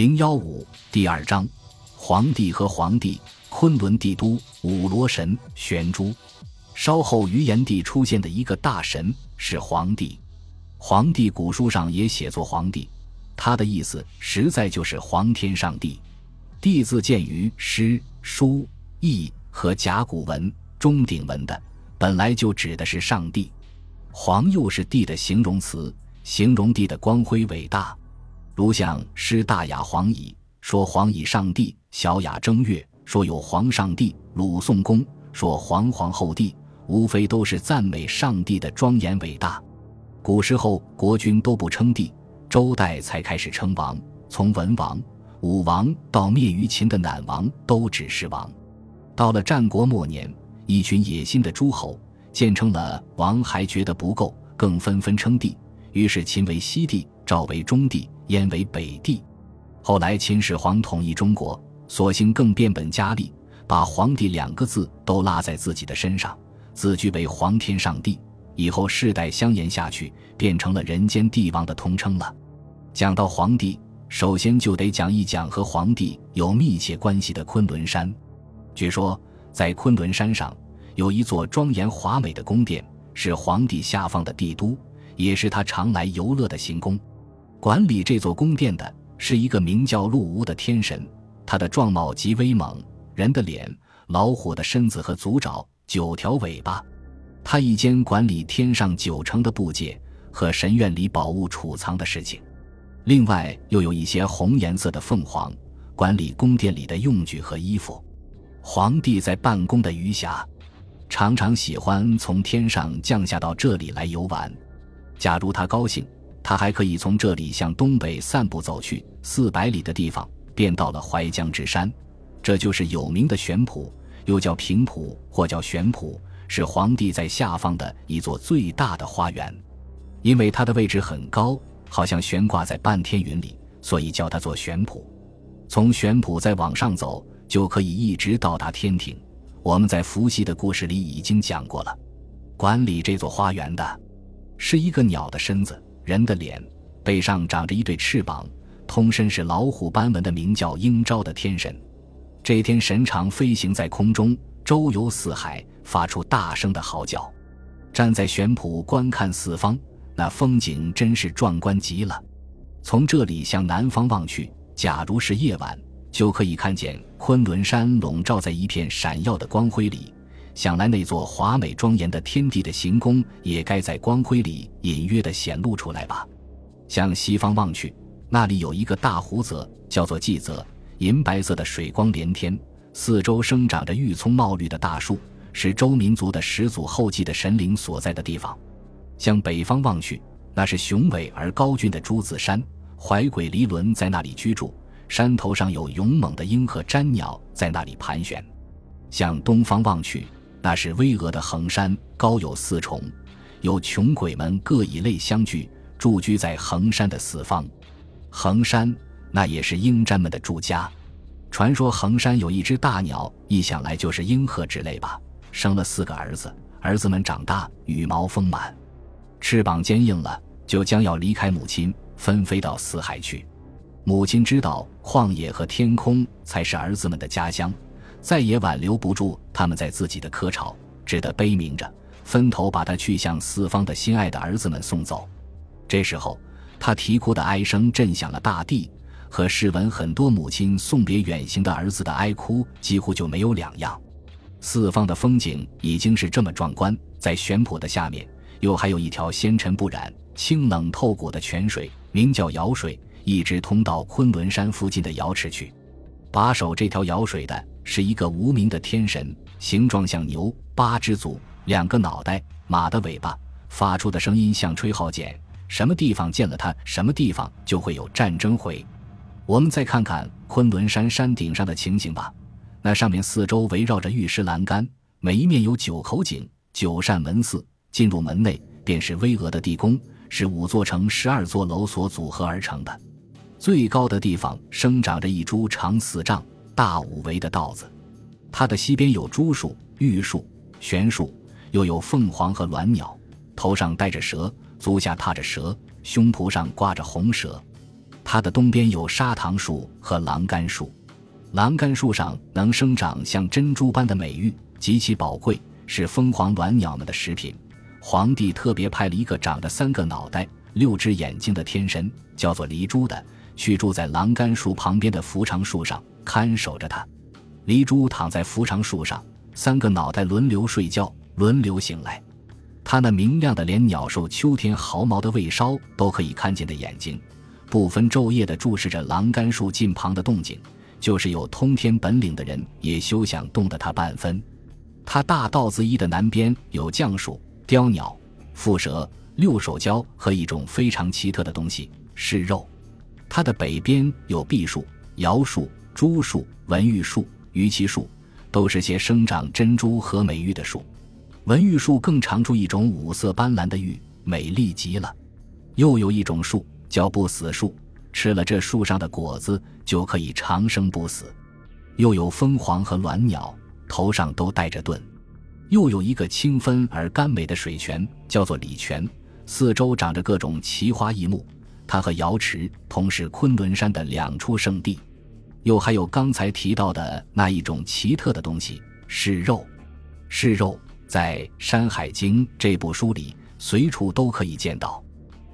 零幺五第二章，皇帝和皇帝，昆仑帝都五罗神玄珠。稍后于炎帝出现的一个大神是皇帝，皇帝古书上也写作皇帝，他的意思实在就是皇天上帝。帝字见于诗、书、易和甲骨文、钟鼎文的，本来就指的是上帝。皇又是帝的形容词，形容帝的光辉伟大。如像《诗大雅·皇矣》说：“皇以上帝，小雅正月说有皇上帝，鲁宋公说皇皇后帝，无非都是赞美上帝的庄严伟大。古时候国君都不称帝，周代才开始称王，从文王、武王到灭于秦的赧王，都只是王。到了战国末年，一群野心的诸侯见称了王还觉得不够，更纷纷称帝，于是秦为西帝，赵为中帝。燕为北帝，后来秦始皇统一中国，索性更变本加厉，把“皇帝”两个字都拉在自己的身上，自居为皇天上帝。以后世代相沿下去，变成了人间帝王的通称了。讲到皇帝，首先就得讲一讲和皇帝有密切关系的昆仑山。据说，在昆仑山上有一座庄严华美的宫殿，是皇帝下放的帝都，也是他常来游乐的行宫。管理这座宫殿的是一个名叫陆无的天神，他的状貌极威猛，人的脸、老虎的身子和足爪、九条尾巴。他一间管理天上九成的部界和神院里宝物储藏的事情，另外又有一些红颜色的凤凰管理宫殿里的用具和衣服。皇帝在办公的余暇，常常喜欢从天上降下到这里来游玩。假如他高兴。他还可以从这里向东北散步走去，四百里的地方便到了淮江之山，这就是有名的玄圃，又叫平圃或叫玄圃，是皇帝在下方的一座最大的花园。因为它的位置很高，好像悬挂在半天云里，所以叫它做玄圃。从玄圃再往上走，就可以一直到达天庭。我们在伏羲的故事里已经讲过了。管理这座花园的，是一个鸟的身子。人的脸，背上长着一对翅膀，通身是老虎斑纹的，名叫鹰昭的天神。这天神常飞行在空中，周游四海，发出大声的嚎叫。站在玄圃观看四方，那风景真是壮观极了。从这里向南方望去，假如是夜晚，就可以看见昆仑山笼罩在一片闪耀的光辉里。想来那座华美庄严的天地的行宫，也该在光辉里隐约的显露出来吧。向西方望去，那里有一个大湖泽，叫做季泽，银白色的水光连天，四周生长着郁葱茂绿的大树，是周民族的始祖后继的神灵所在的地方。向北方望去，那是雄伟而高峻的朱子山，怀鬼离轮在那里居住，山头上有勇猛的鹰和瞻鸟在那里盘旋。向东方望去。那是巍峨的衡山，高有四重，有穷鬼们各以类相聚，驻居在衡山的四方。衡山那也是鹰瞻们的住家。传说衡山有一只大鸟，一想来就是鹰鹤之类吧。生了四个儿子，儿子们长大，羽毛丰满，翅膀坚硬了，就将要离开母亲，纷飞到四海去。母亲知道旷野和天空才是儿子们的家乡。再也挽留不住他们在自己的窠巢，只得悲鸣着，分头把他去向四方的心爱的儿子们送走。这时候，他啼哭的哀声震响了大地，和世闻很多母亲送别远行的儿子的哀哭几乎就没有两样。四方的风景已经是这么壮观，在玄圃的下面，又还有一条纤尘不染、清冷透骨的泉水，名叫瑶水，一直通到昆仑山附近的瑶池去。把守这条瑶水的。是一个无名的天神，形状像牛，八只足，两个脑袋，马的尾巴，发出的声音像吹号锏。什么地方见了它，什么地方就会有战争回。我们再看看昆仑山山顶上的情形吧。那上面四周围绕着玉石栏杆，每一面有九口井、九扇门寺。进入门内，便是巍峨的地宫，是五座城、十二座楼所组合而成的。最高的地方生长着一株长四丈。大五围的稻子，它的西边有朱树、玉树、玄树，又有凤凰和鸾鸟，头上戴着蛇，足下踏着蛇，胸脯上挂着红蛇。它的东边有砂糖树和栏杆树，栏杆树上能生长像珍珠般的美玉，极其宝贵，是凤凰鸾鸟们的食品。皇帝特别派了一个长着三个脑袋、六只眼睛的天神，叫做黎珠的，去住在栏杆树旁边的扶长树上，看守着他。黎珠躺在扶长树上，三个脑袋轮流睡觉，轮流醒来。他那明亮的，连鸟兽秋天毫毛的未梢都可以看见的眼睛，不分昼夜地注视着栏杆树近旁的动静，就是有通天本领的人也休想动得他半分。他大道子一的南边有降树。雕鸟、蝮蛇、六手蛟和一种非常奇特的东西——是肉。它的北边有碧树、瑶树、珠树、文玉树、鱼旗树，都是些生长珍珠和美玉的树。文玉树更长出一种五色斑斓的玉，美丽极了。又有一种树叫不死树，吃了这树上的果子就可以长生不死。又有蜂凰和鸾鸟，头上都带着盾。又有一个清芬而甘美的水泉，叫做礼泉，四周长着各种奇花异木。它和瑶池同是昆仑山的两处圣地。又还有刚才提到的那一种奇特的东西——是肉。是肉在《山海经》这部书里随处都可以见到。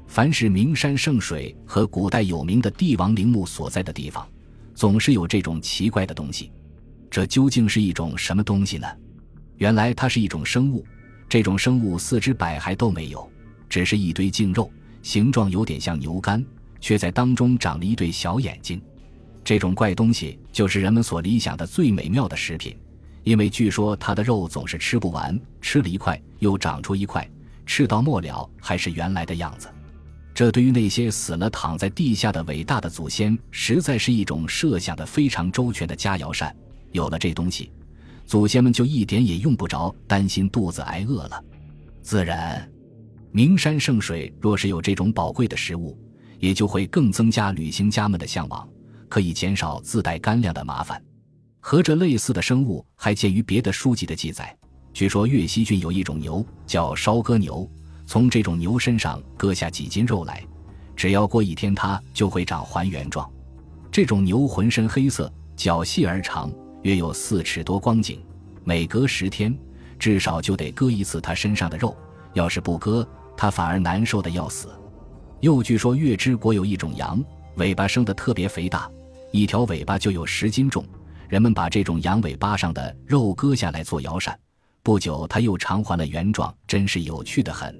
凡是名山圣水和古代有名的帝王陵墓所在的地方，总是有这种奇怪的东西。这究竟是一种什么东西呢？原来它是一种生物，这种生物四肢百骸都没有，只是一堆净肉，形状有点像牛肝，却在当中长了一对小眼睛。这种怪东西就是人们所理想的最美妙的食品，因为据说它的肉总是吃不完，吃了一块又长出一块，吃到末了还是原来的样子。这对于那些死了躺在地下的伟大的祖先，实在是一种设想的非常周全的佳肴膳。有了这东西。祖先们就一点也用不着担心肚子挨饿了。自然，名山圣水若是有这种宝贵的食物，也就会更增加旅行家们的向往，可以减少自带干粮的麻烦。和这类似的生物还见于别的书籍的记载。据说岳西郡有一种牛叫烧割牛，从这种牛身上割下几斤肉来，只要过一天，它就会长还原状。这种牛浑身黑色，脚细而长。约有四尺多光景，每隔十天，至少就得割一次它身上的肉。要是不割，它反而难受的要死。又据说月之国有一种羊，尾巴生得特别肥大，一条尾巴就有十斤重。人们把这种羊尾巴上的肉割下来做摇扇，不久它又偿还了原状，真是有趣的很。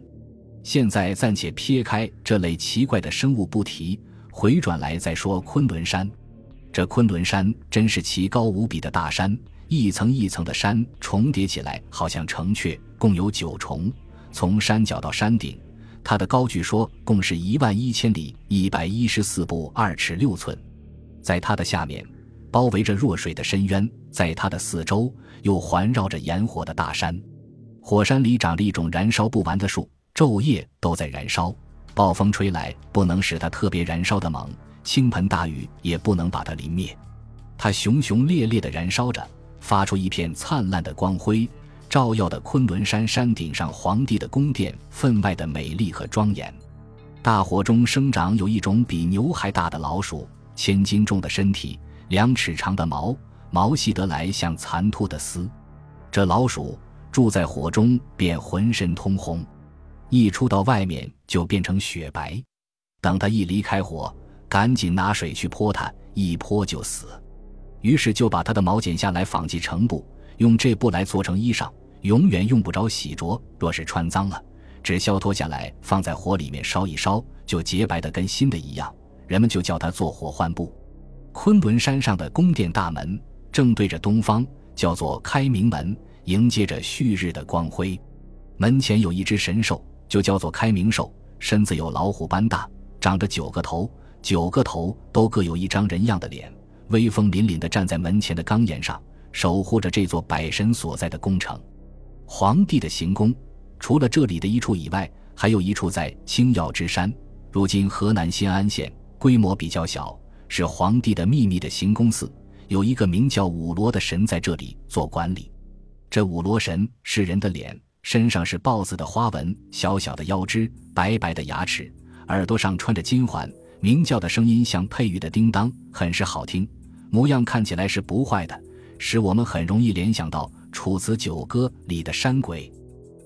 现在暂且撇开这类奇怪的生物不提，回转来再说昆仑山。这昆仑山真是奇高无比的大山，一层一层的山重叠起来，好像城阙，共有九重。从山脚到山顶，它的高据说共是一万一千里，一百一十四步二尺六寸。在它的下面，包围着弱水的深渊；在它的四周，又环绕着炎火的大山。火山里长着一种燃烧不完的树，昼夜都在燃烧。暴风吹来，不能使它特别燃烧的猛。倾盆大雨也不能把它淋灭，它熊熊烈烈地燃烧着，发出一片灿烂的光辉，照耀的昆仑山山顶上皇帝的宫殿分外的美丽和庄严。大火中生长有一种比牛还大的老鼠，千斤重的身体，两尺长的毛，毛细得来像残秃的丝。这老鼠住在火中，便浑身通红，一出到外面就变成雪白。等它一离开火。赶紧拿水去泼它，一泼就死。于是就把它的毛剪下来纺系成布，用这布来做成衣裳，永远用不着洗濯。若是穿脏了，只消脱下来，放在火里面烧一烧，就洁白的跟新的一样。人们就叫它做火浣布。昆仑山上的宫殿大门正对着东方，叫做开明门，迎接着旭日的光辉。门前有一只神兽，就叫做开明兽，身子有老虎般大，长着九个头。九个头都各有一张人样的脸，威风凛凛地站在门前的钢檐上，守护着这座百神所在的宫城。皇帝的行宫，除了这里的一处以外，还有一处在青药之山，如今河南新安县，规模比较小，是皇帝的秘密的行宫寺。有一个名叫五罗的神在这里做管理。这五罗神是人的脸，身上是豹子的花纹，小小的腰肢，白白的牙齿，耳朵上穿着金环。鸣叫的声音像佩玉的叮当，很是好听，模样看起来是不坏的，使我们很容易联想到《楚辞九歌》里的山鬼。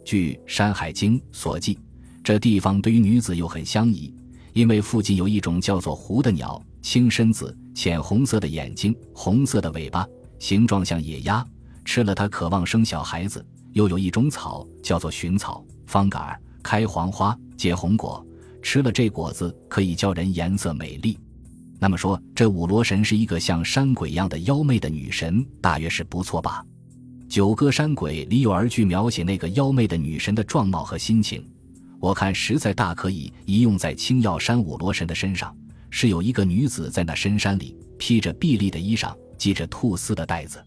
据《山海经》所记，这地方对于女子又很相宜，因为附近有一种叫做狐的鸟，青身子，浅红色的眼睛，红色的尾巴，形状像野鸭，吃了它渴望生小孩子。又有一种草叫做寻草，方杆儿开黄花，结红果，吃了这果子可以叫人颜色美丽。那么说，这五罗神是一个像山鬼一样的妖媚的女神，大约是不错吧？《九歌山鬼》里有二句描写那个妖媚的女神的状貌和心情，我看实在大可以移用在青药山五罗神的身上。是有一个女子在那深山里，披着碧绿的衣裳，系着兔丝的带子。